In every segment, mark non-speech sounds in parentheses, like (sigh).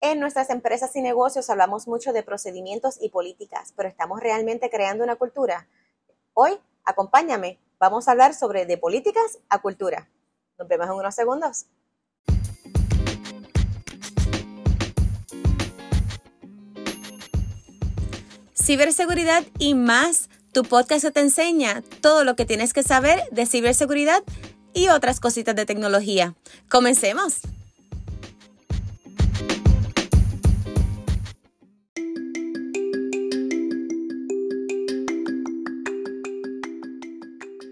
En nuestras empresas y negocios hablamos mucho de procedimientos y políticas, pero ¿estamos realmente creando una cultura? Hoy, acompáñame, vamos a hablar sobre de políticas a cultura. Nos vemos en unos segundos. Ciberseguridad y más. Tu podcast te enseña todo lo que tienes que saber de ciberseguridad y otras cositas de tecnología. Comencemos.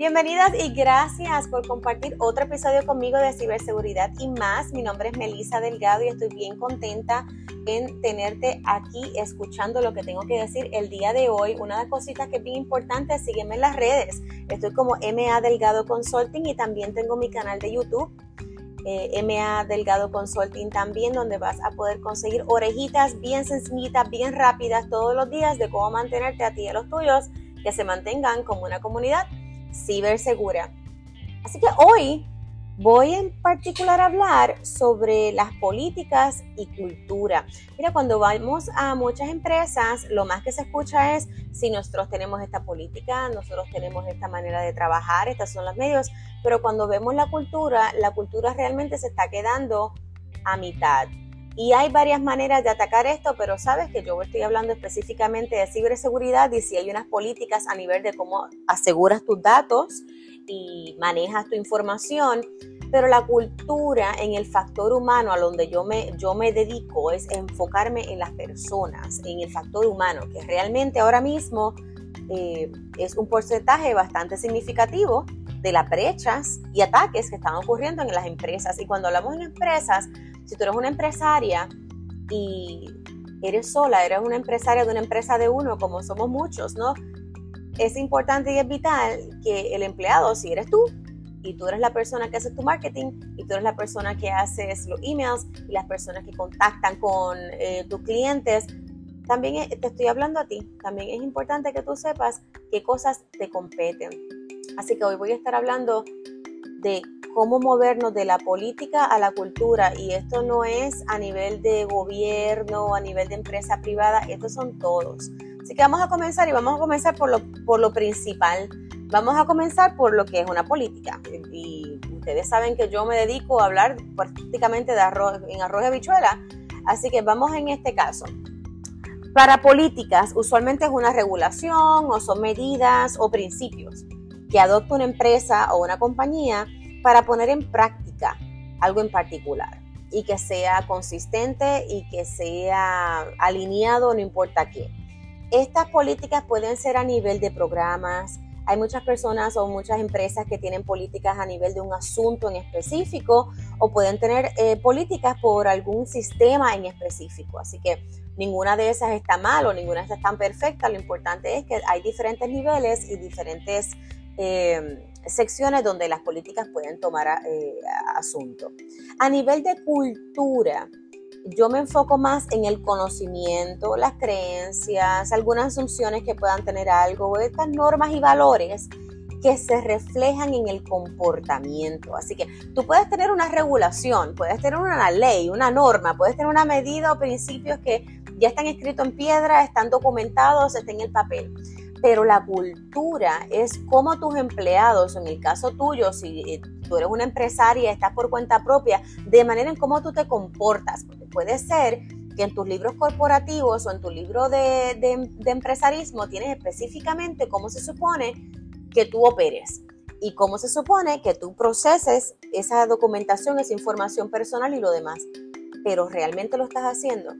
Bienvenidas y gracias por compartir otro episodio conmigo de ciberseguridad y más. Mi nombre es Melisa Delgado y estoy bien contenta en tenerte aquí escuchando lo que tengo que decir el día de hoy. Una de las cositas que es bien importante, sígueme en las redes. Estoy como MA Delgado Consulting y también tengo mi canal de YouTube. Eh, MA Delgado Consulting también, donde vas a poder conseguir orejitas bien sencillitas, bien rápidas todos los días de cómo mantenerte a ti y a los tuyos que se mantengan como una comunidad cibersegura. Así que hoy voy en particular a hablar sobre las políticas y cultura. Mira, cuando vamos a muchas empresas, lo más que se escucha es si nosotros tenemos esta política, nosotros tenemos esta manera de trabajar, estos son los medios, pero cuando vemos la cultura, la cultura realmente se está quedando a mitad. Y hay varias maneras de atacar esto, pero sabes que yo estoy hablando específicamente de ciberseguridad y si hay unas políticas a nivel de cómo aseguras tus datos y manejas tu información, pero la cultura en el factor humano a donde yo me, yo me dedico es enfocarme en las personas, en el factor humano, que realmente ahora mismo eh, es un porcentaje bastante significativo de las brechas y ataques que están ocurriendo en las empresas. Y cuando hablamos en empresas, si tú eres una empresaria y eres sola, eres una empresaria de una empresa de uno, como somos muchos, ¿no? Es importante y es vital que el empleado, si eres tú, y tú eres la persona que hace tu marketing, y tú eres la persona que haces los emails, y las personas que contactan con eh, tus clientes, también te estoy hablando a ti. También es importante que tú sepas qué cosas te competen. Así que hoy voy a estar hablando de cómo movernos de la política a la cultura. Y esto no es a nivel de gobierno, a nivel de empresa privada, estos son todos. Así que vamos a comenzar y vamos a comenzar por lo, por lo principal. Vamos a comenzar por lo que es una política. Y ustedes saben que yo me dedico a hablar prácticamente de arroz, en arroz y habichuela. Así que vamos en este caso. Para políticas, usualmente es una regulación o son medidas o principios que adopta una empresa o una compañía para poner en práctica algo en particular y que sea consistente y que sea alineado, no importa qué. Estas políticas pueden ser a nivel de programas. Hay muchas personas o muchas empresas que tienen políticas a nivel de un asunto en específico o pueden tener eh, políticas por algún sistema en específico. Así que ninguna de esas está mal o ninguna de esas está perfecta. Lo importante es que hay diferentes niveles y diferentes eh, secciones donde las políticas pueden tomar eh, asunto. A nivel de cultura, yo me enfoco más en el conocimiento, las creencias, algunas asunciones que puedan tener algo, estas normas y valores que se reflejan en el comportamiento. Así que tú puedes tener una regulación, puedes tener una ley, una norma, puedes tener una medida o principios que ya están escritos en piedra, están documentados, están en el papel pero la cultura es como tus empleados, en el caso tuyo, si eh, tú eres una empresaria, estás por cuenta propia, de manera en cómo tú te comportas. Porque puede ser que en tus libros corporativos o en tu libro de, de empresarismo tienes específicamente cómo se supone que tú operes y cómo se supone que tú proceses esa documentación, esa información personal y lo demás. Pero realmente lo estás haciendo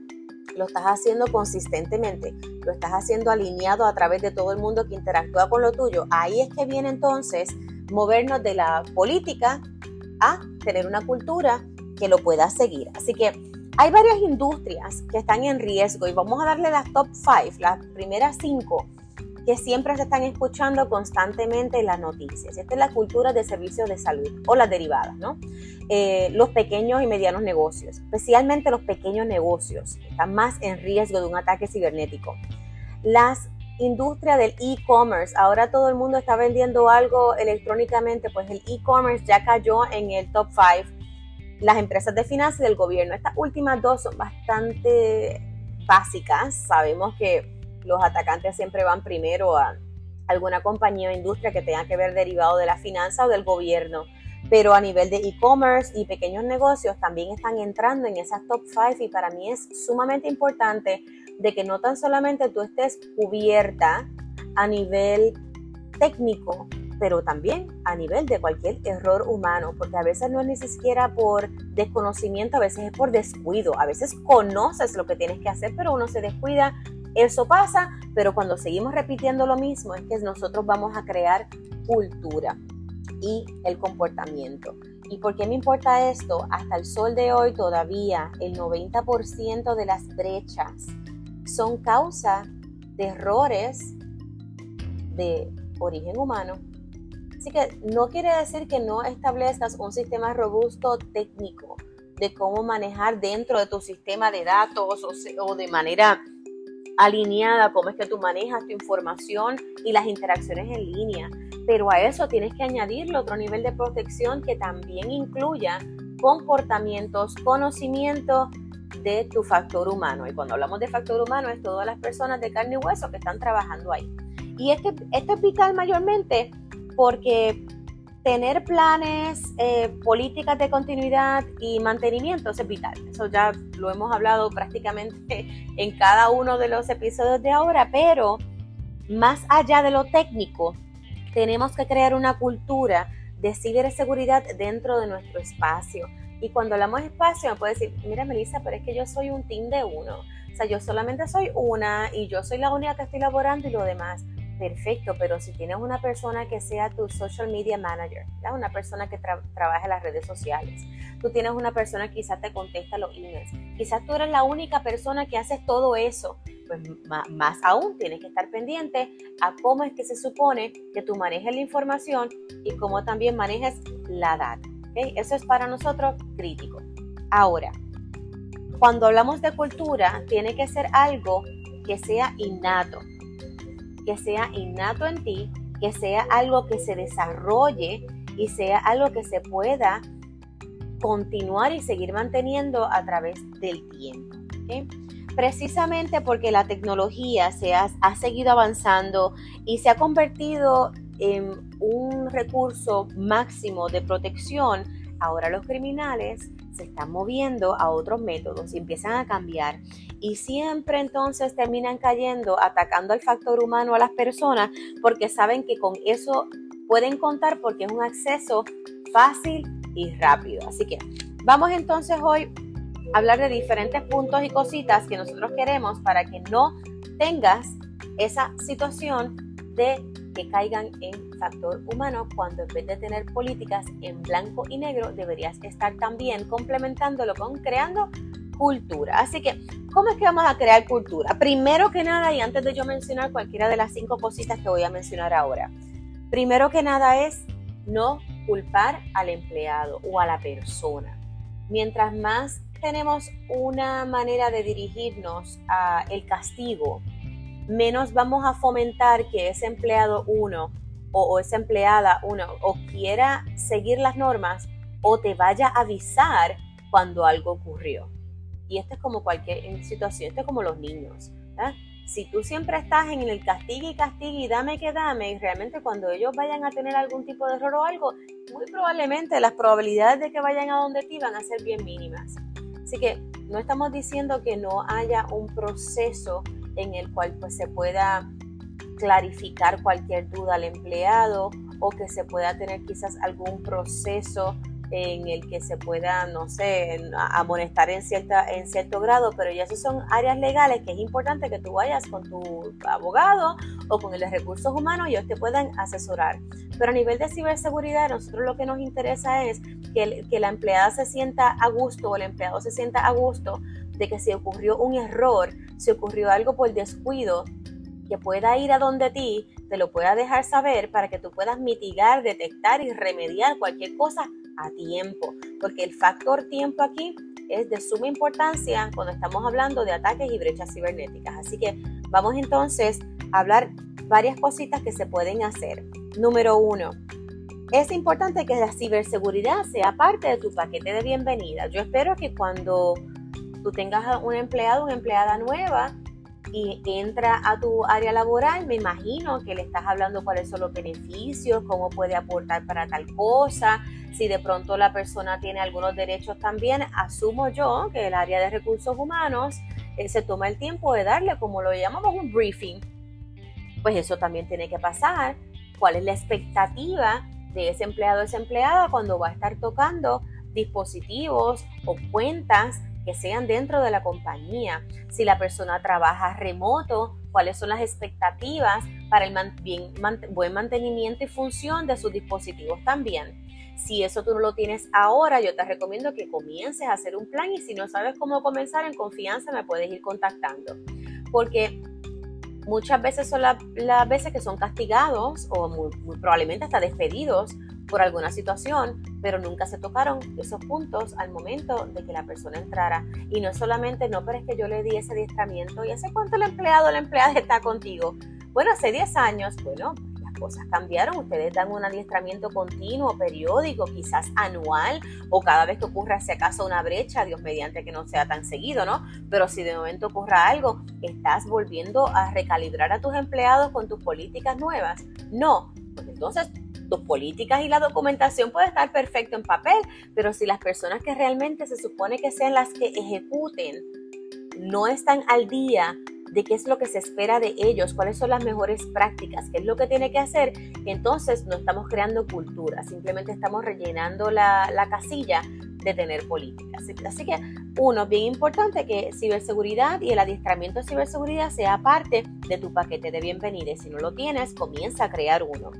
lo estás haciendo consistentemente, lo estás haciendo alineado a través de todo el mundo que interactúa con lo tuyo, ahí es que viene entonces movernos de la política a tener una cultura que lo pueda seguir. Así que hay varias industrias que están en riesgo y vamos a darle las top 5, las primeras 5 que siempre se están escuchando constantemente en las noticias. Esta es la cultura de servicios de salud o las derivadas, ¿no? Eh, los pequeños y medianos negocios, especialmente los pequeños negocios, están más en riesgo de un ataque cibernético. Las industrias del e-commerce, ahora todo el mundo está vendiendo algo electrónicamente, pues el e-commerce ya cayó en el top 5 las empresas de finanzas y del gobierno. Estas últimas dos son bastante básicas. Sabemos que los atacantes siempre van primero a alguna compañía o industria que tenga que ver derivado de la finanza o del gobierno. Pero a nivel de e-commerce y pequeños negocios también están entrando en esas top 5 y para mí es sumamente importante de que no tan solamente tú estés cubierta a nivel técnico, pero también a nivel de cualquier error humano, porque a veces no es ni siquiera por desconocimiento, a veces es por descuido, a veces conoces lo que tienes que hacer, pero uno se descuida, eso pasa, pero cuando seguimos repitiendo lo mismo es que nosotros vamos a crear cultura y el comportamiento. ¿Y por qué me importa esto? Hasta el sol de hoy todavía el 90% de las brechas son causa de errores de origen humano. Así que no quiere decir que no establezcas un sistema robusto técnico de cómo manejar dentro de tu sistema de datos o, de manera alineada cómo es que tú manejas tu información y las interacciones en línea. Pero a eso tienes que añadirle otro nivel de protección que también incluya comportamientos, conocimiento de tu factor humano. Y cuando hablamos de factor humano es todas las personas de carne y hueso que están trabajando ahí. Y este, esto es vital mayormente porque tener planes, eh, políticas de continuidad y mantenimiento es vital. Eso ya lo hemos hablado prácticamente (laughs) en cada uno de los episodios de ahora, pero más allá de lo técnico, tenemos que crear una cultura de ciberseguridad dentro de nuestro espacio. Y cuando hablamos de espacio, me puede decir, mira Melissa, pero es que yo soy un team de uno. O sea, yo solamente soy una y yo soy la única que estoy laborando y lo demás perfecto, pero si tienes una persona que sea tu social media manager, una persona que trabaja en las redes sociales, tú tienes una persona que quizás te contesta los emails, quizás tú eres la única persona que haces todo eso, pues más, aún tienes que estar pendiente a cómo es que se supone que tú manejes la información y cómo también manejes la data. Eso es para nosotros crítico. Ahora, cuando hablamos de cultura, tiene que ser algo que sea innato que sea innato en ti, que sea algo que se desarrolle y sea algo que se pueda continuar y seguir manteniendo a través del tiempo. Precisamente porque la tecnología se ha, ha seguido avanzando y se ha convertido en un recurso máximo de protección, ahora los criminales se están moviendo a otros métodos y empiezan a cambiar. Y siempre entonces terminan cayendo, atacando al factor humano a las personas, porque saben que con eso pueden contar porque es un acceso fácil y rápido. Así que vamos entonces hoy a hablar de diferentes puntos y cositas que nosotros queremos para que no tengas esa situación de que caigan en factor humano cuando en vez de tener políticas en blanco y negro deberías estar también complementándolo con creando cultura. Así que, ¿cómo es que vamos a crear cultura? Primero que nada, y antes de yo mencionar cualquiera de las cinco cositas que voy a mencionar ahora, primero que nada es no culpar al empleado o a la persona. Mientras más tenemos una manera de dirigirnos a el castigo, menos vamos a fomentar que ese empleado uno o, esa empleada uno o quiera seguir las normas o te vaya a avisar cuando algo ocurrió. Y esto es como cualquier situación, esto es como los niños. Si tú siempre estás en el castigo y castigo y dame que dame, y realmente cuando ellos vayan a tener algún tipo de error o algo, muy probablemente las probabilidades de que vayan a donde ti van a ser bien mínimas. Así que no estamos diciendo que no haya un proceso en el cual pues se pueda clarificar cualquier duda al empleado o que se pueda tener quizás algún proceso en el que se pueda, no sé, amonestar en, cierta, en cierto grado, pero ya esas son áreas legales que es importante que tú vayas con tu abogado o con el de recursos humanos y ellos te puedan asesorar. Pero a nivel de ciberseguridad, nosotros lo que nos interesa es que, que la empleada se sienta a gusto o el empleado se sienta a gusto de que si ocurrió un error, si ocurrió algo por descuido, que pueda ir a donde ti, te lo pueda dejar saber para que tú puedas mitigar, detectar y remediar cualquier cosa a tiempo, porque el factor tiempo aquí es de suma importancia cuando estamos hablando de ataques y brechas cibernéticas. Así que vamos entonces a hablar varias cositas que se pueden hacer. Número uno, es importante que la ciberseguridad sea parte de tu paquete de bienvenida. Yo espero que cuando tú tengas un empleado, una empleada nueva y entra a tu área laboral, me imagino que le estás hablando cuáles son los beneficios, cómo puede aportar para tal cosa, si de pronto la persona tiene algunos derechos también, asumo yo que el área de recursos humanos eh, se toma el tiempo de darle, como lo llamamos, un briefing. Pues eso también tiene que pasar. ¿Cuál es la expectativa de ese empleado o esa empleada cuando va a estar tocando dispositivos o cuentas que sean dentro de la compañía. Si la persona trabaja remoto, cuáles son las expectativas para el buen mantenimiento y función de sus dispositivos también. Si eso tú no lo tienes ahora, yo te recomiendo que comiences a hacer un plan y si no sabes cómo comenzar en confianza me puedes ir contactando. Porque muchas veces son las veces que son castigados o muy probablemente hasta despedidos por alguna situación, pero nunca se tocaron esos puntos al momento de que la persona entrara. Y no solamente, no, pero es que yo le di ese adiestramiento y hace cuánto el empleado o la empleada está contigo. Bueno, hace 10 años, bueno, las cosas cambiaron. Ustedes dan un adiestramiento continuo, periódico, quizás anual o cada vez que ocurra si acaso una brecha, Dios mediante que no sea tan seguido, ¿no? Pero si de momento ocurra algo, estás volviendo a recalibrar a tus empleados con tus políticas nuevas. No, pues entonces tus políticas y la documentación puede estar perfecto en papel, pero si las personas que realmente se supone que sean las que ejecuten no están al día de qué es lo que se espera de ellos, cuáles son las mejores prácticas, qué es lo que tiene que hacer, entonces no estamos creando cultura, simplemente estamos rellenando la, la casilla de tener políticas. Así que, uno, bien importante que ciberseguridad y el adiestramiento de ciberseguridad sea parte de tu paquete de bienvenida. Si no lo tienes, comienza a crear uno.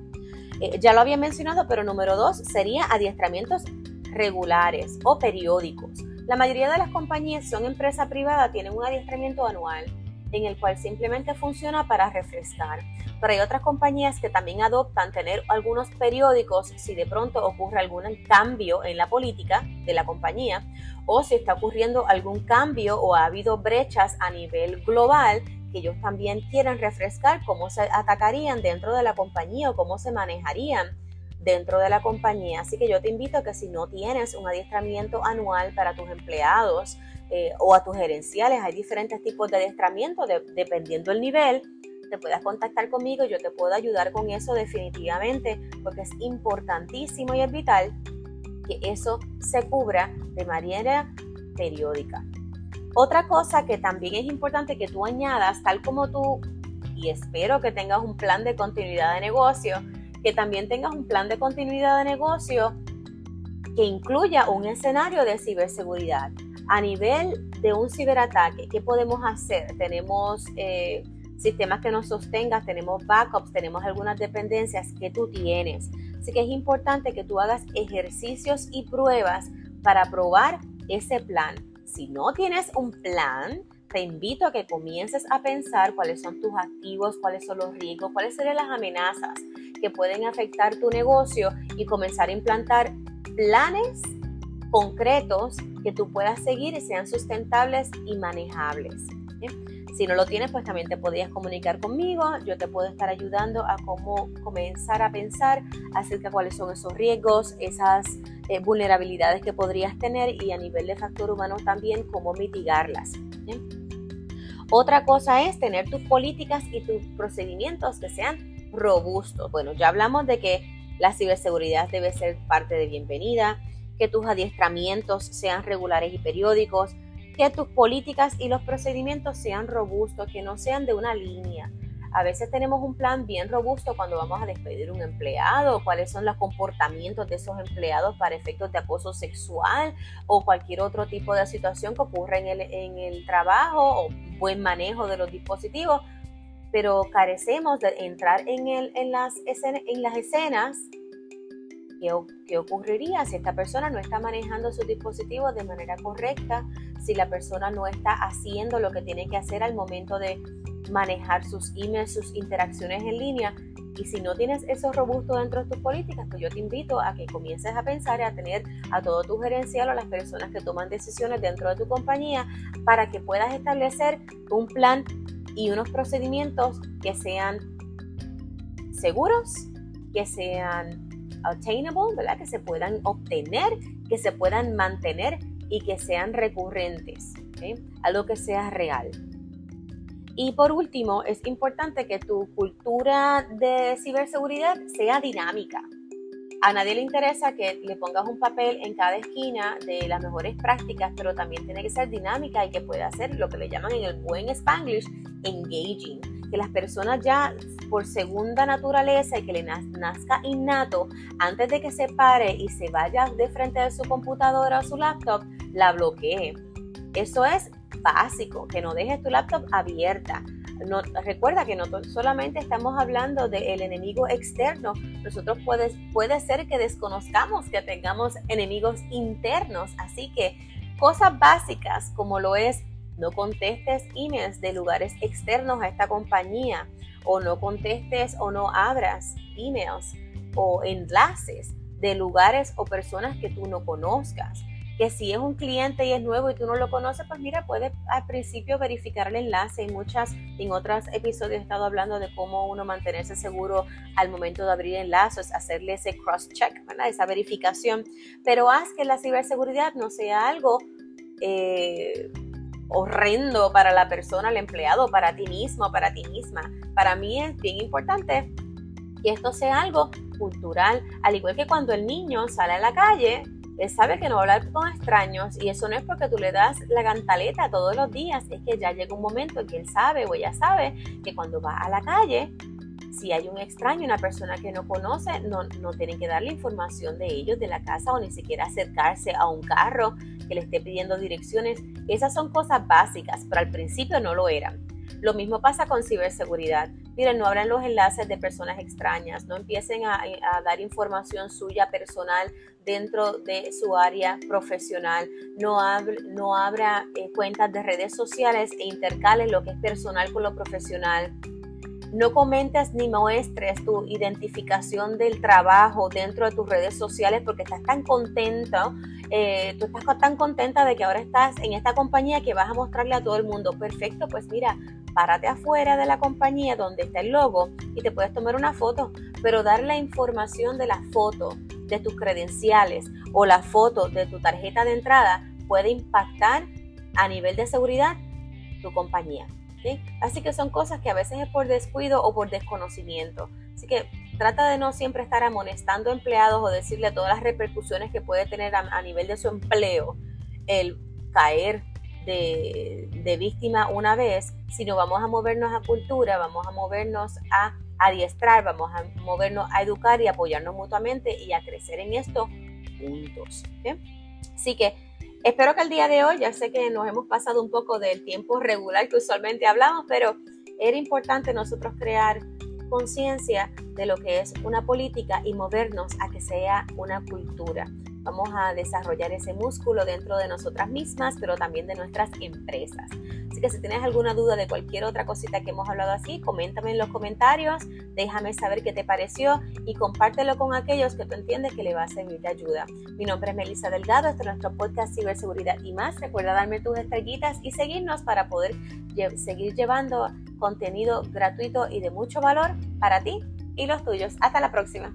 Eh, ya lo había mencionado, pero número dos sería adiestramientos regulares o periódicos. La mayoría de las compañías son empresa privada, tienen un adiestramiento anual en el cual simplemente funciona para refrescar. Pero hay otras compañías que también adoptan tener algunos periódicos si de pronto ocurre algún cambio en la política de la compañía o si está ocurriendo algún cambio o ha habido brechas a nivel global que ellos también quieren refrescar cómo se atacarían dentro de la compañía o cómo se manejarían dentro de la compañía. Así que yo te invito a que si no tienes un adiestramiento anual para tus empleados eh, o a tus gerenciales, hay diferentes tipos de adiestramiento dependiendo del nivel, te puedas contactar conmigo, yo te puedo ayudar con eso definitivamente, porque es importantísimo y es vital que eso se cubra de manera periódica. Otra cosa que también es importante que tú añadas, tal como tú, y espero que tengas un plan de continuidad de negocio, que también tengas un plan de continuidad de negocio que incluya un escenario de ciberseguridad. A nivel de un ciberataque, ¿qué podemos hacer? Tenemos eh, sistemas que nos sostengan, tenemos backups, tenemos algunas dependencias que tú tienes. Así que es importante que tú hagas ejercicios y pruebas para probar ese plan. Si no tienes un plan, te invito a que comiences a pensar cuáles son tus activos, cuáles son los riesgos, cuáles serían las amenazas que pueden afectar tu negocio y comenzar a implantar planes concretos que tú puedas seguir y sean sustentables y manejables. Si no lo tienes, pues también te podrías comunicar conmigo. Yo te puedo estar ayudando a cómo comenzar a pensar acerca de cuáles son esos riesgos, esas eh, vulnerabilidades que podrías tener y a nivel de factor humano también cómo mitigarlas. Otra cosa es tener tus políticas y tus procedimientos que sean robustos. Bueno, ya hablamos de que la ciberseguridad debe ser parte de bienvenida, que tus adiestramientos sean regulares y periódicos, que tus políticas y los procedimientos sean robustos, que no sean de una línea. A veces tenemos un plan bien robusto cuando vamos a despedir un empleado, cuáles son los comportamientos de esos empleados para efectos de acoso sexual o cualquier otro tipo de situación que ocurra en el, en el trabajo o buen manejo de los dispositivos, pero carecemos de entrar en, el, en, las, en las escenas ¿Qué, ocurriría si esta persona no está manejando sus dispositivos de manera correcta? Si la persona no está haciendo lo que tiene que hacer al momento de manejar sus emails, sus interacciones en línea. Y si no tienes eso robusto dentro de tus políticas, pues yo te invito a que comiences a pensar y a tener a todo tu gerencial o las personas que toman decisiones dentro de tu compañía para que puedas establecer un plan y unos procedimientos que sean seguros, que sean attainable, ¿verdad? Que se puedan obtener, que se puedan mantener y que sean recurrentes, algo que sea real. Y por último, es importante que tu cultura de ciberseguridad sea dinámica. A nadie le interesa que le pongas un papel en cada esquina de las mejores prácticas, pero también tiene que ser dinámica y que pueda ser lo que le llaman en el buen spanglish engaging. Que las personas ya por segunda naturaleza y que le nazca innato, antes de que se pare y se vaya de frente de su computadora o su laptop, la bloquee. Eso es básico, que no dejes tu laptop abierta. No, recuerda que no solamente estamos hablando del enemigo externo, nosotros puede, puede ser que desconozcamos que tengamos enemigos internos, así que cosas básicas como lo es no contestes emails de lugares externos a esta compañía o no contestes o no abras emails o enlaces de lugares o personas que tú no conozcas que si es un cliente y es nuevo y tú no lo conoces, pues mira, puedes al principio verificar el enlace. En muchas, en otros episodios he estado hablando de cómo uno mantenerse seguro al momento de abrir enlaces, hacerle ese cross-check, esa verificación. Pero haz que la ciberseguridad no sea algo eh, horrendo para la persona, el empleado, para ti mismo, para ti misma. Para mí es bien importante que esto sea algo cultural, al igual que cuando el niño sale a la calle, él sabe que no va a hablar con extraños y eso no es porque tú le das la cantaleta todos los días, es que ya llega un momento en que él sabe o ella sabe que cuando va a la calle, si hay un extraño, una persona que no conoce, no, no tienen que darle información de ellos, de la casa o ni siquiera acercarse a un carro que le esté pidiendo direcciones. Esas son cosas básicas, pero al principio no lo eran. Lo mismo pasa con ciberseguridad. Miren, no abran los enlaces de personas extrañas, no empiecen a, dar información suya personal dentro de su área profesional, no, no abra eh, cuentas de redes sociales e intercales lo que es personal con lo profesional. No comentes ni muestres tu identificación del trabajo dentro de tus redes sociales porque estás tan contento, eh, tú estás tan contenta de que ahora estás en esta compañía que vas a mostrarle a todo el mundo. Perfecto, pues mira, párate afuera de la compañía donde está el logo y te puedes tomar una foto, pero dar la información de la foto, de tus credenciales o la foto de tu tarjeta de entrada puede impactar a nivel de seguridad tu compañía. Así que son cosas que a veces es por descuido o por desconocimiento. Así que trata de no siempre estar amonestando empleados o decirle todas las repercusiones que puede tener a nivel de su empleo el caer de, víctima una vez, sino vamos a movernos a cultura, vamos a movernos a adiestrar, vamos a movernos a educar y apoyarnos mutuamente y a crecer en esto juntos. Así que espero que el día de hoy, ya sé que nos hemos pasado un poco del tiempo regular que usualmente hablamos, pero era importante nosotros crear conciencia de lo que es una política y movernos a que sea una cultura. Vamos a desarrollar ese músculo dentro de nosotras mismas, pero también de nuestras empresas. Así que si tienes alguna duda de cualquier otra cosita que hemos hablado así, coméntame en los comentarios, déjame saber qué te pareció y compártelo con aquellos que tú entiendes que le va a servir de ayuda. Mi nombre es Melissa Delgado, este es nuestro podcast Ciberseguridad y más. Recuerda darme tus estrellitas y seguirnos para poder seguir llevando contenido gratuito y de mucho valor para ti y los tuyos. Hasta la próxima.